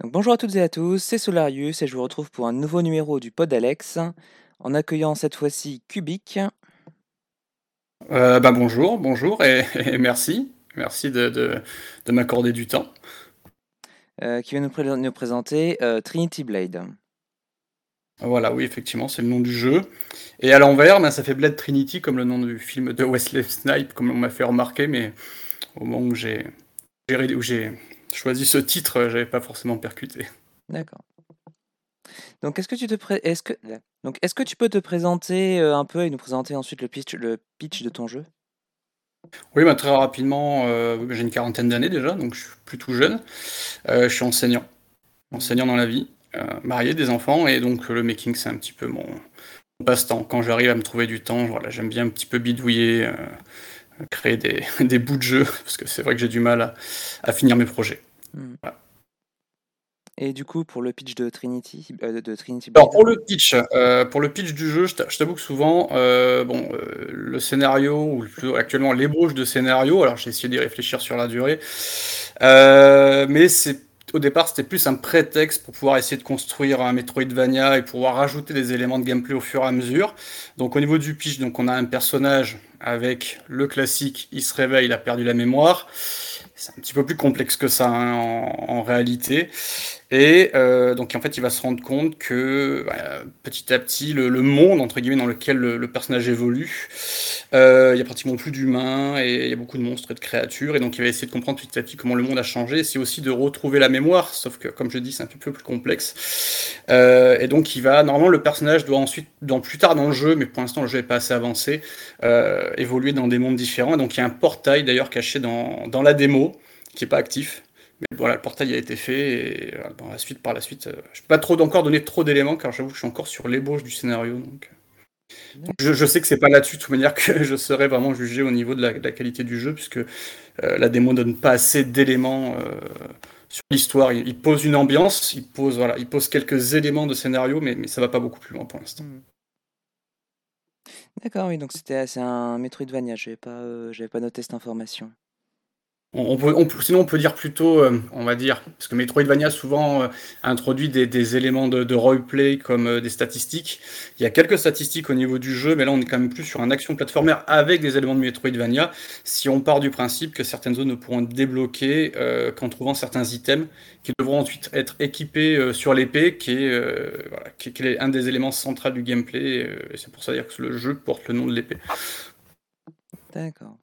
Donc, bonjour à toutes et à tous, c'est Solarius et je vous retrouve pour un nouveau numéro du Pod Alex, en accueillant cette fois-ci Cubic. Euh, bah, bonjour, bonjour et, et merci. Merci de, de, de m'accorder du temps. euh, qui va nous, pré- nous présenter euh, Trinity Blade. Voilà, oui, effectivement, c'est le nom du jeu. Et à l'envers, ben, ça fait Blade Trinity, comme le nom du film de Wesley Snipes, comme on m'a fait remarquer, mais au moment où j'ai choisi ce titre, euh, j'avais pas forcément percuté. D'accord. Donc, est-ce que tu te pré- est-ce que donc est-ce que tu peux te présenter euh, un peu et nous présenter ensuite le pitch, le pitch de ton jeu? Oui, bah, très rapidement, euh, j'ai une quarantaine d'années déjà, donc je suis plus tout jeune. Euh, je suis enseignant, enseignant dans la vie, euh, marié, des enfants, et donc le making, c'est un petit peu mon, mon passe-temps. Quand j'arrive à me trouver du temps, voilà, j'aime bien un petit peu bidouiller, créer des, des bouts de jeu, parce que c'est vrai que j'ai du mal à, à finir mes projets. Hmm. Voilà. Et du coup, pour le pitch de Trinity, euh, de- Trinity. Alors pour le pitch, euh, pour le pitch du jeu, je t'a- je t'avoue que souvent, euh, bon, le scénario ou plutôt actuellement l'ébauche de scénario. Alors j'ai essayé d'y réfléchir sur la durée, mais c'est au départ c'était plus un prétexte pour pouvoir essayer de construire un Metroidvania et pouvoir rajouter des éléments de gameplay au fur et à mesure. Donc au niveau du pitch, donc on a un personnage avec le classique, il se réveille, il a perdu la mémoire. C'est un petit peu plus complexe que ça hein, en, en réalité. Et euh, donc en fait, il va se rendre compte que bah, petit à petit, le, monde entre guillemets dans lequel le, personnage évolue, euh, il y a pratiquement plus d'humains et il y a beaucoup de monstres et de créatures. Et donc il va essayer de comprendre petit à petit comment le monde a changé. C'est aussi de retrouver la mémoire, sauf que comme je dis, c'est un petit peu plus complexe. Euh, et donc il va normalement le personnage doit ensuite, dans plus tard dans le jeu, mais pour l'instant le jeu est pas assez avancé, évoluer dans des mondes différents. Et donc il y a un portail d'ailleurs caché dans, dans la démo qui est pas actif. Mais voilà, le portail a été fait et euh, dans la suite, par la suite, euh, je peux pas trop encore donner trop d'éléments car j'avoue que je suis encore sur l'ébauche du scénario. Donc, euh. Donc, je, je sais que c'est pas là-dessus de toute manière que je serai vraiment jugé au niveau de la, de la qualité du jeu puisque la démo donne pas assez d'éléments sur l'histoire. Il, il pose une ambiance, il pose voilà, il pose quelques éléments de scénario, mais, mais ça va pas beaucoup plus loin pour l'instant. Hmm. D'accord, oui, donc c'était c'est un Metroidvania. J'avais pas, euh, pas noté cette information. Sinon, on peut dire plutôt, euh, on va dire, parce que Metroidvania souvent euh, introduit des, éléments de, roleplay comme euh, des statistiques. Il y a quelques statistiques au niveau du jeu, mais là on est quand même plus sur un action platformer avec des éléments de Metroidvania. Si on part du principe que certaines zones ne pourront être débloquées qu'en trouvant certains items qui devront ensuite être équipés sur l'épée, qui est, un des éléments centraux du gameplay. et c'est pour ça dire que le jeu porte le nom de l'épée. D'accord.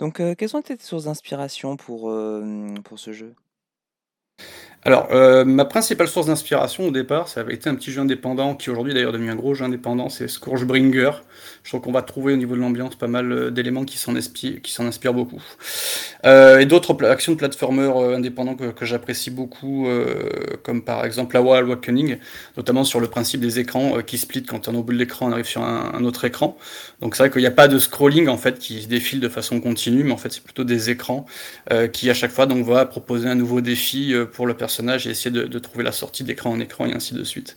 Donc, euh, quelles sont tes sources d'inspiration pour, euh, ce jeu? Alors, euh, ma principale source d'inspiration au départ, ça avait été un petit jeu indépendant qui aujourd'hui d'ailleurs est devenu un gros jeu indépendant, c'est Scourgebringer. Je trouve qu'on va trouver au niveau de l'ambiance pas mal d'éléments qui s'en inspirent beaucoup. Euh, et d'autres actions de platformer euh, indépendants que, j'apprécie beaucoup, euh, comme par exemple Awa Awakening, notamment sur le principe des écrans qui split quand on est au bout de l'écran, on arrive sur un, autre écran. Donc c'est vrai qu'il n'y a pas de scrolling en fait qui se défile de façon continue, mais en fait c'est plutôt des écrans qui à chaque fois donc va proposer un nouveau défi pour le personnage et essayer de, trouver la sortie d'écran en écran et ainsi de suite.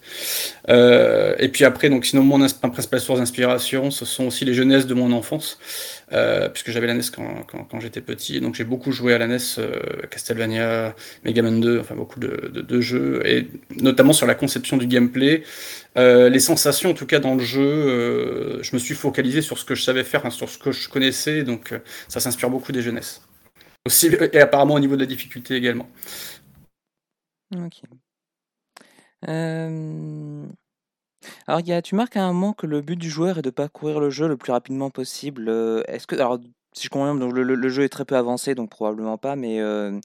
Et puis après donc sinon mon principale source d'inspiration ce sont aussi les jeunesses de mon enfance puisque j'avais la NES quand, quand, quand j'étais petit donc j'ai beaucoup joué à la NES euh, Castlevania, Mega Man 2 enfin beaucoup de, jeux et notamment sur la conception du gameplay euh, les sensations en tout cas dans le jeu euh, je me suis focalisé sur ce que je savais faire hein, sur ce que je connaissais donc ça s'inspire beaucoup des jeunesses aussi et apparemment au niveau de la difficulté également. Ok. Alors, tu marques à un moment que le but du joueur est de parcourir le jeu le plus rapidement possible. Est-ce que, alors, si je comprends bien, donc le, jeu est très peu avancé, donc probablement pas, mais euh,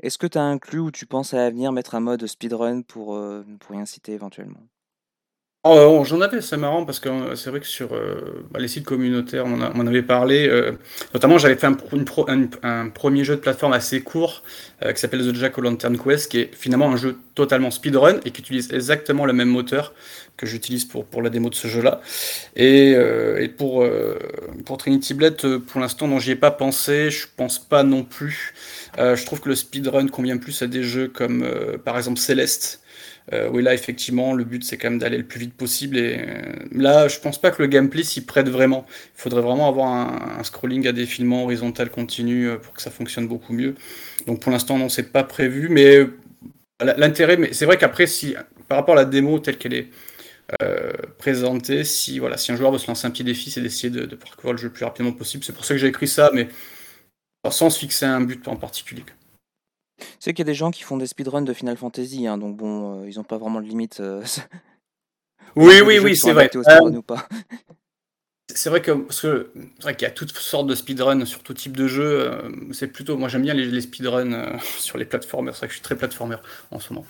est-ce que tu as inclus ou tu penses à l'avenir mettre un mode speedrun pour, euh, pour y inciter éventuellement? Oh, j'en avais, c'est marrant parce que euh, c'est vrai que sur euh, bah, les sites communautaires, on en, avait parlé. euh, notamment, j'avais fait un, premier jeu de plateforme assez court qui s'appelle The Jack o' Lantern Quest, qui est finalement un jeu totalement speedrun et qui utilise exactement le même moteur que j'utilise pour, la démo de ce jeu-là. Et, pour Trinity Blade, pour l'instant, non, j'y ai pas pensé. Je pense pas non plus. je trouve que le speedrun convient plus à des jeux comme par exemple Celeste euh, oui, là, effectivement, le but, c'est quand même d'aller le plus vite possible. Et euh, là, je pense pas que le gameplay s'y prête vraiment. Il faudrait vraiment avoir un, scrolling à défilement horizontal continu euh, pour que ça fonctionne beaucoup mieux. Donc pour l'instant, non, c'est pas prévu. Mais l'intérêt, mais c'est vrai qu'après, si par rapport à la démo telle qu'elle est présentée, si voilà, si un joueur veut se lancer un petit défi, c'est d'essayer de, de parcourir le jeu le plus rapidement possible. C'est pour ça que j'ai écrit ça, mais sans se fixer un but en particulier. Sais qu'il y a des gens qui font des speedruns de Final Fantasy, hein, donc bon, euh, ils ont pas vraiment de limite. Euh, oui, oui, oui, c'est vrai. Euh, c'est vrai que c'est vrai qu'il y a toutes sortes de speedruns sur tout type de jeu. c'est plutôt, moi j'aime bien les, speedruns sur les plateformers. C'est vrai que je suis très platformer en ce moment.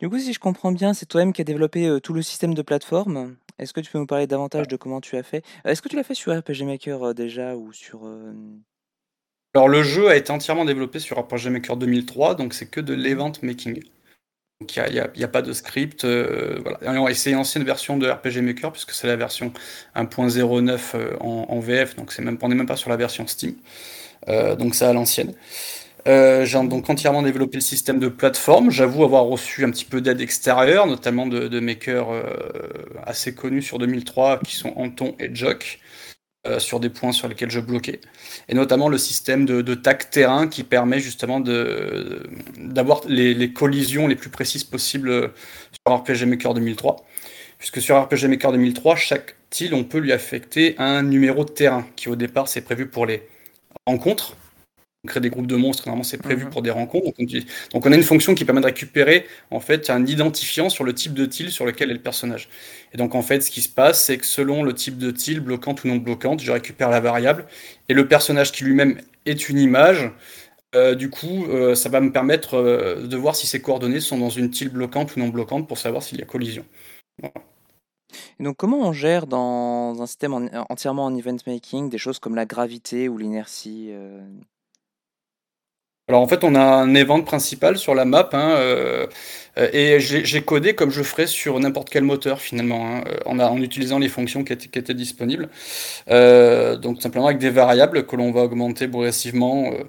Du coup, si je comprends bien, c'est toi-même qui as développé tout le système de plateforme. Est-ce que tu peux nous parler davantage de comment tu as fait? est-ce que tu l'as fait sur RPG Maker, déjà ou sur, Alors le jeu a été entièrement développé sur RPG Maker 2003, donc c'est que de mmh l'event making. Donc il n'y a, pas de script, voilà. Et c'est une ancienne version de RPG Maker puisque c'est la version 1.09 en, VF, donc c'est même, on n'est même pas sur la version Steam. donc c'est à l'ancienne. Euh, j'ai donc entièrement développé le système de plateforme. J'avoue avoir reçu un petit peu d'aide extérieure, notamment de, makers euh, assez connus sur 2003, qui sont Anton et Jock, euh, sur des points sur lesquels je bloquais. Et notamment le système de, de tac terrain qui permet justement d'avoir les, collisions les plus précises possibles sur RPG Maker 2003. Puisque sur RPG Maker 2003, chaque tile, on peut lui affecter un numéro de terrain, qui au départ, c'est prévu pour les rencontres on crée des groupes de monstres, normalement c'est prévu mhm. pour des rencontres. Donc on, a une fonction qui permet de récupérer en fait un identifiant sur le type de tile sur lequel est le personnage. Et donc en fait ce qui se passe c'est que selon le type de tile, bloquante ou non bloquante, je récupère la variable et le personnage qui lui-même est une image. Euh, du coup, euh, ça va me permettre euh, de voir si ces coordonnées sont dans une tile bloquante ou non bloquante pour savoir s'il y a collision. Et donc, comment on gère dans un système entièrement en event making des choses comme la gravité ou l'inertie alors en fait, on a un event principal sur la map, hein, euh, et j'ai codé comme je ferais sur n'importe quel moteur finalement, hein, en, en, utilisant les fonctions qui étaient, disponibles. Euh, donc simplement avec des variables que l'on va augmenter progressivement, euh,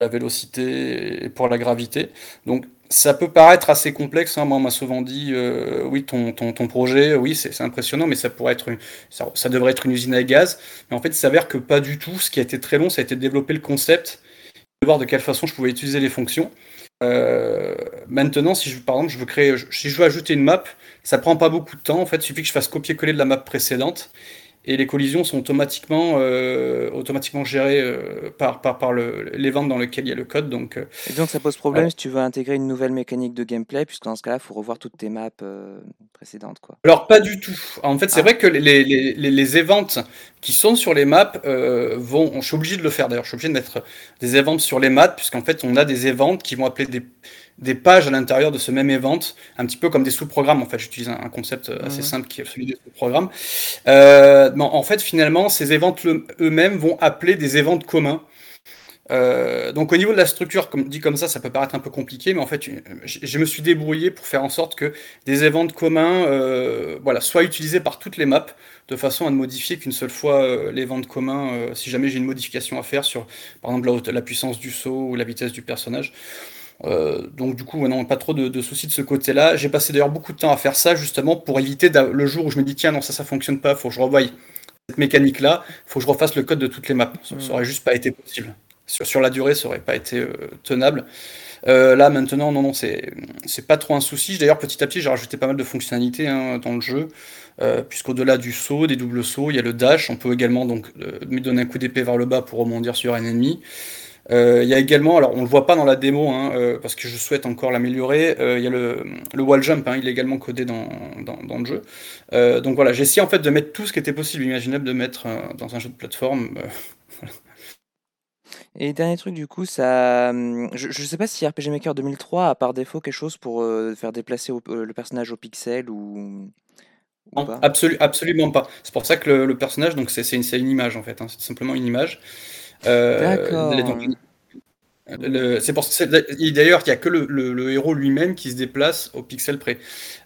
la vélocité et pour la gravité. Donc ça peut paraître assez complexe. Hein. Moi, on m'a souvent dit, oui, ton, ton, ton, projet, oui, c'est impressionnant, mais ça pourrait être, ça, ça, devrait être une usine à gaz. Mais en fait, il s'avère que pas du tout. Ce qui a été très long, ça a été de développer le concept de quelle façon je pouvais utiliser les fonctions. Euh, maintenant, si je, par exemple je veux créer, si je veux ajouter une map, ça prend pas beaucoup de temps. En fait, il suffit que je fasse copier-coller de la map précédente et les collisions sont automatiquement, euh, automatiquement gérées euh, par, par, par l'event dans lequel il y a le code. Donc, euh, et donc ça pose problème si tu veux intégrer une nouvelle mécanique de gameplay, puisque dans ce cas-là, il faut revoir toutes tes maps précédentes. Quoi. Alors pas du tout. En fait, c'est ah. vrai que les, les, les, les, events qui sont sur les maps vont... Je suis obligé de le faire d'ailleurs, je suis obligé de mettre des events sur les maps, puisqu'en fait on a des events qui vont appeler des des pages à l'intérieur de ce même event, un petit peu comme des sous-programmes. En fait, j'utilise un, concept assez simple qui est celui des sous-programmes. Euh, en fait, finalement, ces events eux-mêmes vont appeler des events communs. Euh, donc au niveau de la structure, comme dit comme ça, ça peut paraître un peu compliqué, mais en fait, je, me suis débrouillé pour faire en sorte que des events communs, euh, voilà, soient utilisés par toutes les maps, de façon à ne modifier qu'une seule fois euh, l'event commun, euh, si jamais j'ai une modification à faire sur, par exemple, la, la, puissance du saut ou la vitesse du personnage. Euh, donc du coup, non, pas trop de, soucis de ce côté-là. J'ai passé d'ailleurs beaucoup de temps à faire ça justement pour éviter le jour où je me dis tiens non ça ça fonctionne pas, faut que je revoie cette mécanique-là, faut que je refasse le code de toutes les maps. Ça, mm. aurait juste pas été possible. Sur, la durée, ça aurait pas été euh, tenable. Euh, là maintenant, non non, c'est pas trop un souci. D'ailleurs petit à petit, j'ai rajouté pas mal de fonctionnalités hein, dans le jeu. puisqu'au-delà du saut, des doubles sauts, il y a le dash. On peut également donc donner un coup d'épée vers le bas pour rebondir sur un ennemi. Euh, il y a également, alors on le voit pas dans la démo, hein, euh, parce que je souhaite encore l'améliorer, euh, il y a le, le wall jump, hein, il est également codé dans, dans, dans le jeu. donc voilà, j'ai essayé en fait de mettre tout ce qui était possible, imaginable de mettre dans un jeu de plateforme. Et dernier truc, du coup, ça, hum, je, je sais pas si RPG Maker 2003 a par défaut quelque chose pour faire déplacer le personnage au pixel ou. non, absolu, absolument pas. C'est pour ça que le, personnage, donc c'est une, une, image en fait, hein, c'est simplement une image. Donc D'accord. c'est d'ailleurs, il y a que le le le héros lui-même qui se déplace au pixel près.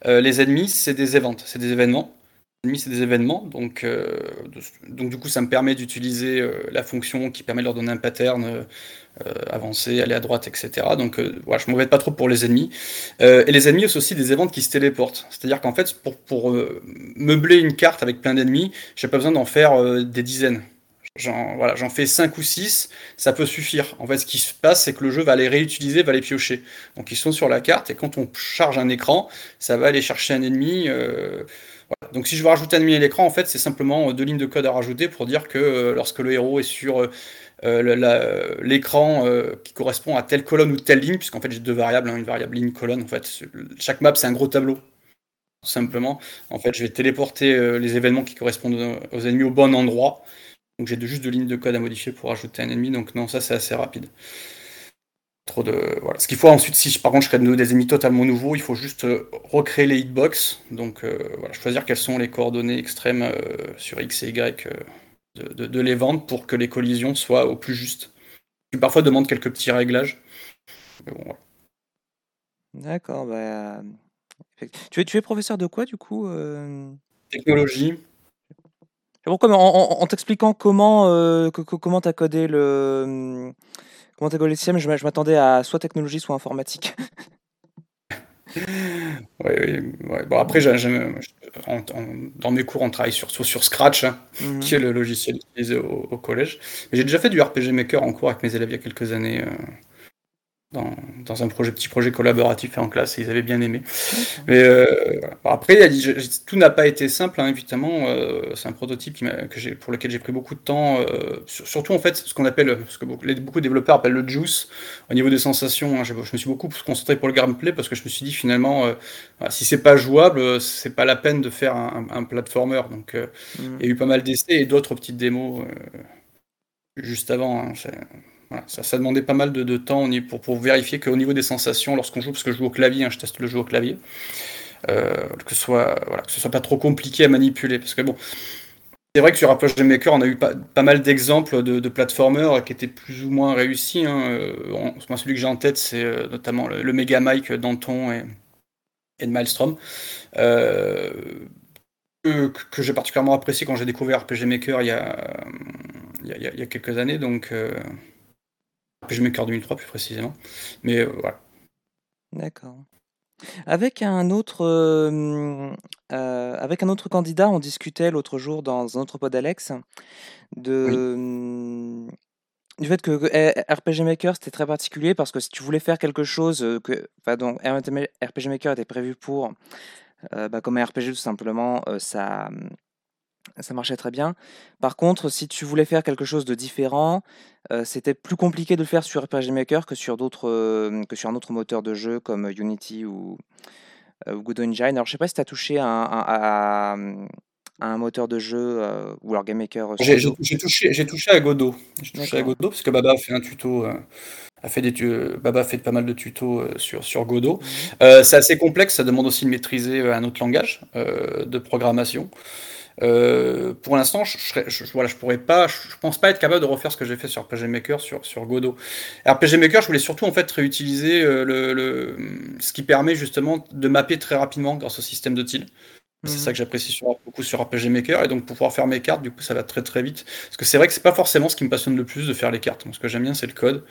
Heu, les ennemis, c'est des events, c'est des événements. Les ennemis, c'est des événements, donc ce donc du coup, ça me permet d'utiliser, la fonction qui permet de leur donner un pattern, avancer, aller à droite et cetera, donc voilà, je m'embête pas trop pour les ennemis. Et les ennemis, c'est aussi des events qui se téléportent. C'est-à-dire qu'en fait, pour pour, meubler une carte avec plein d'ennemis, j'ai pas besoin d'en faire, des dizaines. J'en fais 5 ou 6, ça peut suffire. En fait, ce qui se passe, c'est que le jeu va les réutiliser, va les piocher. Donc ils sont sur la carte et quand on charge un écran, ça va aller chercher un ennemi, voilà. Donc si je veux rajouter un ennemi à l'écran, en fait, c'est simplement 2 lignes de code à rajouter pour dire que, heu, lorsque le héros est sur, l'écran, qui correspond à telle colonne ou telle ligne, puisqu'en fait j'ai 2 variables, hein, une variable ligne, colonne, en fait, chaque map, c'est un gros tableau. Simplement, en fait, je vais téléporter, les événements qui correspondent, aux ennemis au bon endroit. Donc j'ai juste 2 lignes de code à modifier pour ajouter un ennemi, donc non, ça, c'est assez rapide. Trop de voilà. Ce qu'il faut ensuite, si par contre je crée de des ennemis totalement nouveaux, il faut juste, heu, recréer les hitbox, donc heu, voilà, choisir quelles sont les coordonnées extrêmes, heu, sur X et Y, de de de l'event pour que les collisions soient au plus juste. Qui parfois demande quelques petits réglages. Mais bon, voilà. D'accord, bah, tu es tu es professeur de quoi du coup? Technologie. Pourquoi en en en t'expliquant comment, co co comment tu as codé le, mmh, comment tu as codé le système, je m'a je m'attendais à soit technologie, soit informatique. Oui, oui, ouais, bon après en en dans mes cours, on travaille surtout sur Scratch, hein, Mmh qui est le logiciel utilisé au au collège. J'ai déjà fait du RPG Maker en cours avec mes élèves il y a quelques années, heu, dans dans un projet petit projet collaboratif en classe et ils avaient bien aimé. Mais. Bon après, tout n'a pas été simple, hein, évidemment, heu, c'est un prototype qui que pour lequel j'ai pris beaucoup de temps, sur surtout en fait, ce qu'on appelle, ce que beaucoup de développeurs appellent le juice. Au niveau des sensations, hein, je je me suis beaucoup concentré pour le gameplay parce que je me suis dit finalement, si c'est pas jouable, c'est pas la peine de faire un un un platformer, donc Mmh. il y a eu pas mal d'essais et d'autres petites démos, juste avant, hein, ça demandait pas mal de temps pour pour vérifier qu'au niveau des sensations lorsqu'on joue, parce que je joue au clavier, hein, je teste le jeu au clavier, heu, que ce soit voilà, que ce soit pas trop compliqué à manipuler. Parce que bon, c'est vrai que sur RPG Maker, on a eu pas pas mal d'exemples de de platformers qui étaient plus ou moins réussis, hein, moi celui que j'ai en tête, c'est, heu, notamment le le Megamike d'Anton et Maelstrom, que j'ai particulièrement apprécié quand j'ai découvert RPG Maker il y a, il y a quelques années, donc RPG Maker 2003 plus précisément, mais heu, voilà. D'accord. Avec un autre, hem, heu, avec un autre candidat, on discutait l'autre jour dans un autre pod Alex Oui. de, du fait que R RPG Maker, c'était très particulier parce que si tu voulais faire quelque chose, que enfin donc RPG Maker était prévu pour, bah, comme un RPG tout simplement, ça, ça marchait très bien. Par contre, si tu voulais faire quelque chose de différent, heu, c'était plus compliqué de le faire sur RPG Maker que sur d'autres, hem, que sur un autre moteur de jeu comme Unity ou, Godot Engine. Alors je sais pas si tu as touché à un à à, à un moteur de jeu, heu, ou alors GameMaker J'ai j'ai touché j'ai touché à Godot. J'ai touché à. Godot parce que Baba a fait un tuto, a fait des tu Baba fait pas mal de tutos, sur sur Godot. Mh. Heu, c'est assez complexe, ça demande aussi de maîtriser, un autre langage, de programmation. Heu, pour l'instant, je serais je voilà, je pourrais pas, je pense pas être capable de refaire ce que j'ai fait sur RPG Maker sur sur Godot. RPG Maker, je voulais surtout en fait réutiliser, heu, le le, ce qui permet justement de mapper très rapidement grâce au système de tiles. C'est Mmh ça que j'apprécie sur beaucoup sur RPG Maker et donc pour pouvoir faire mes cartes, du coup, ça va très, très vite. Parce que c'est vrai que c'est pas forcément ce qui me passionne le plus de faire les cartes. Ce que j'aime bien, c'est le code.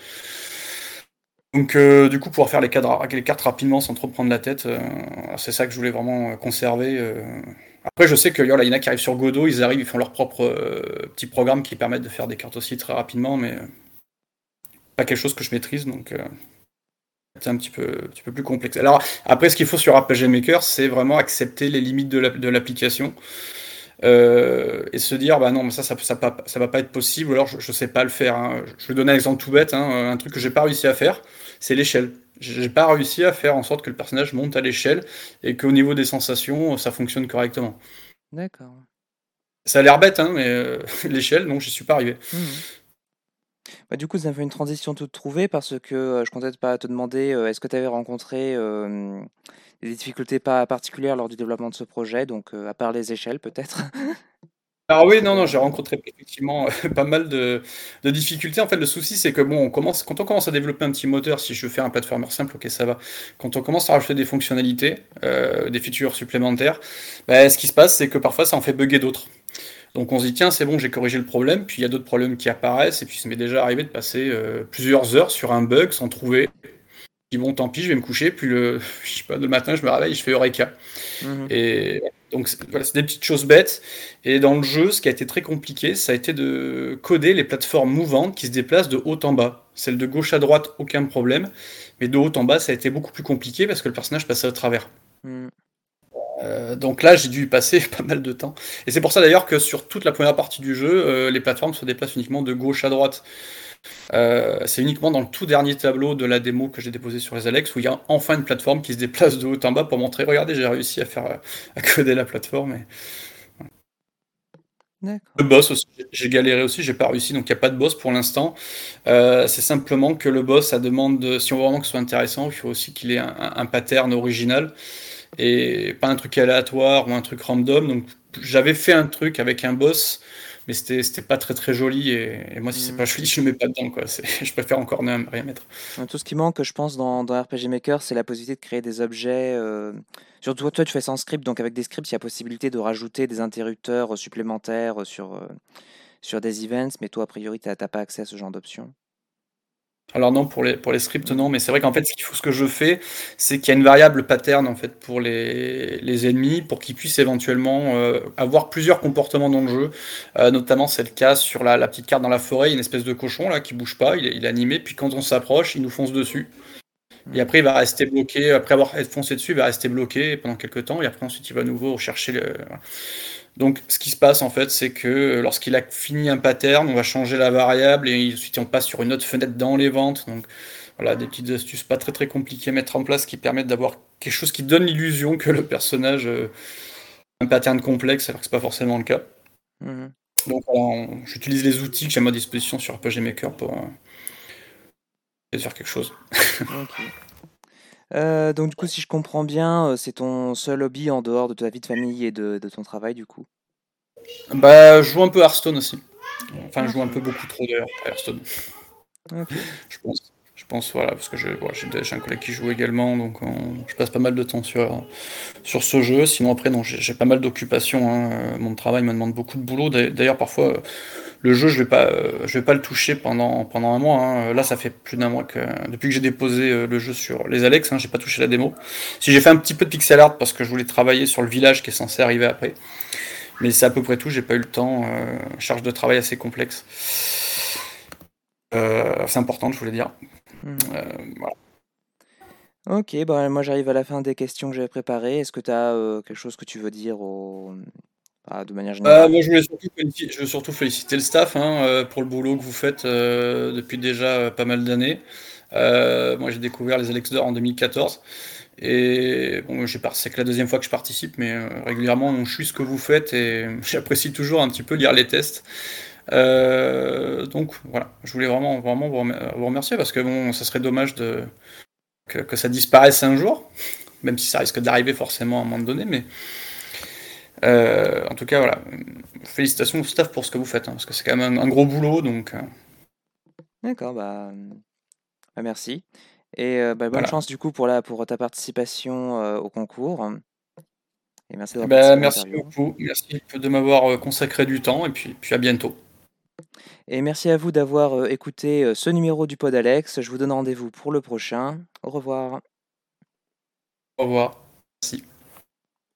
Donc heu, du coup, pouvoir faire les cadres les cartes rapidement sans trop prendre la tête, c'est ça que je voulais vraiment, conserver. Après, je sais qu'il y en a qui arrivent sur Godot, ils arrivent, ils font leur propre, heu, petit programme qui permettent de faire des cartes aussi très rapidement, mais heu pas quelque chose que je maîtrise, donc heu, c'est un petit peu petit peu plus complexe. Alors après, ce qu'il faut sur RPG Maker, c'est vraiment accepter les limites de l'app de l'application, et se dire: «Bah non, mais ça ça va pas être possible alors je je sais pas le faire», hein. Je vais donner un exemple tout bête, hein, un truc que j'ai pas réussi à faire, c'est l'échelle. J'ai pas réussi à faire en sorte que le personnage monte à l'échelle et qu'au niveau des sensations, ça fonctionne correctement. D'accord. Ça a l'air bête, hein, mais heu, l'échelle, non, j'y suis pas arrivé. Mmh mh. Bah, du coup, ça fait une transition toute trouvée parce que, heu, je comptais pas te demander, heu, est-ce que tu avais rencontré, hem, des difficultés pas particulières lors du développement de ce projet? Donc à part les échelles peut-être? Alors oui, non, non, j'ai rencontré effectivement pas mal de difficultés. En fait, le souci, c'est que bon, on commence quand on commence à développer un petit moteur, si je faire un platformer simple, OK, ça va. Quand on commence à rajouter des fonctionnalités, heu, des features supplémentaires, bah, ce qui se passe, c'est que parfois ça en fait bugger d'autres. Donc on se dit: «Tiens, c'est bon, j'ai corrigé le problème», puis il y a d'autres problèmes qui apparaissent et puis ça m'est déjà arrivé de passer, heu, plusieurs heures sur un bug sans trouver. Bon, tant pis, je vais me coucher, puis le je sais pas, le matin, je me réveille, je fais eureka Mmh mh. et donc c'est voilà, c'est des petites choses bêtes et dans le jeu, ce qui a été très compliqué, ça a été de coder les plateformes mouvantes qui se déplacent de haut en bas. Celles de gauche à droite, aucun problème, mais de haut en bas, ça a été beaucoup plus compliqué parce que le personnage passait au travers. Mmh. Heu, donc là, j'ai dû y passer pas mal de temps et c'est pour ça d'ailleurs que sur toute la première partie du jeu, heu, les plateformes se déplacent uniquement de gauche à droite. Heu, c'est uniquement dans le tout dernier tableau de la démo que j'ai déposé sur les Alex où il y a enfin une plateforme qui se déplace de haut en bas pour montrer: «Regardez, j'ai réussi à faire, à coder la plateforme» et. Le boss aussi, j'ai galéré aussi, j'ai pas réussi, donc il y a pas de boss pour l'instant. C'est simplement que le boss, ça demande de si on veut vraiment que ce soit intéressant, il faut aussi qu'il ait un pattern original et pas un truc aléatoire ou un truc random. Donc j'avais fait un truc avec un boss, mais c'était c'était pas très, très joli et et moi si c'est Mmh. pas joli, je le mets pas dedans, quoi. Je préfère encore ne rien mettre. Tout ce qui manque, je pense, dans dans RPG Maker, c'est la possibilité de créer des objets, heu, surtout toi, tu fais ça en script, donc avec des scripts, il y a possibilité de rajouter des interrupteurs, supplémentaires, sur, heu, sur des events, mais toi, a priori, tu as tu as pas accès à ce genre d'option? Alors non, pour les scripts, non, mais c'est vrai qu'en fait, ce qu'il faut ce que je fais, c'est qu'il y a une variable pattern, en fait, pour les ennemis, pour qu'ils puissent éventuellement, heu, avoir plusieurs comportements dans le jeu. Heu, notamment, c'est le cas sur la la petite carte dans la forêt, il y a une espèce de cochon là qui bouge pas, il est animé, puis quand on s'approche, il nous fonce dessus et après il va rester bloqué, après avoir foncé dessus, il va rester bloqué pendant quelque temps et après ensuite il va à nouveau chercher le. Donc ce qui se passe en fait, c'est que lorsqu'il a fini un pattern, on va changer la variable et ensuite on passe sur une autre fenêtre dans les ventes. Donc voilà, des petites astuces pas très, très compliquées à mettre en place qui permettent d'avoir quelque chose qui donne l'illusion que le personnage, heu, a un pattern complexe alors que c'est pas forcément le cas. Mmh mh. Donc j'utilise les outils que j'ai à ma disposition sur RPG Maker pour, et faire quelque chose. Heu, donc du coup, si je comprends bien, heu, c'est ton seul hobby en dehors de ta vie de famille et de de ton travail, du coup? Bah, je joue un peu Hearthstone aussi. Enfin, je joue un peu beaucoup trop d'ailleurs à Hearthstone. Je pense pense, voilà, parce que j'ai un collègue qui joue également, donc on je passe pas mal de temps sur sur ce jeu. Sinon après j'ai pas mal d'occupations, hein, heu, mon travail me demande beaucoup de boulot. D'ail d'ailleurs parfois, heu, le jeu je vais pas, heu, je vais pas le toucher pendant pendant 1 mois, hein. Là, ça fait plus d'1 mois que depuis que j'ai déposé, le jeu sur les Alex, hein, j'ai pas touché la démo. Si j'ai fait un petit peu de pixel art parce que je voulais travailler sur le village qui est censé arriver après. Mais c'est à peu près tout, j'ai pas eu le temps, charge de travail assez complexe. Heu, assez importante, je voulais dire. Mmh. Heu, voilà. OK, bah, moi j'arrive à la fin des questions que j'avais préparées. Est-ce que tu as, heu, quelque chose que tu veux dire bah, de manière Heu, générale? moi je voulais surtout félici je veux surtout féliciter le staff, hein, heu, pour le boulot que vous faites, depuis déjà, pas mal d'années. Moi j'ai découvert les Alex d'or en 2014 et bon, c'est que la 2e fois que je participe, mais, régulièrement on suit ce que vous faites et j'apprécie toujours un petit peu lire les tests. Heu, donc voilà, je voulais vraiment vraiment vous remer vous remercier parce que bon, ça serait dommage de que que ça disparaisse un jour, même si ça risque d'arriver forcément à un moment donné, mais heu, en tout cas, voilà, félicitations au staff pour ce que vous faites, hein, parce que c'est quand même un un gros boulot donc heu D'accord, bah, bah, merci et bah, bonne Voilà. chance du coup pour la pour ta participation, au concours et merci bah, merci beaucoup. Merci de m'avoir, consacré du temps et puis puis à bientôt. Et merci à vous d'avoir, écouté, ce numéro du Pod Alex. Je vous donne rendez-vous pour le prochain. Au revoir. Au revoir. Merci.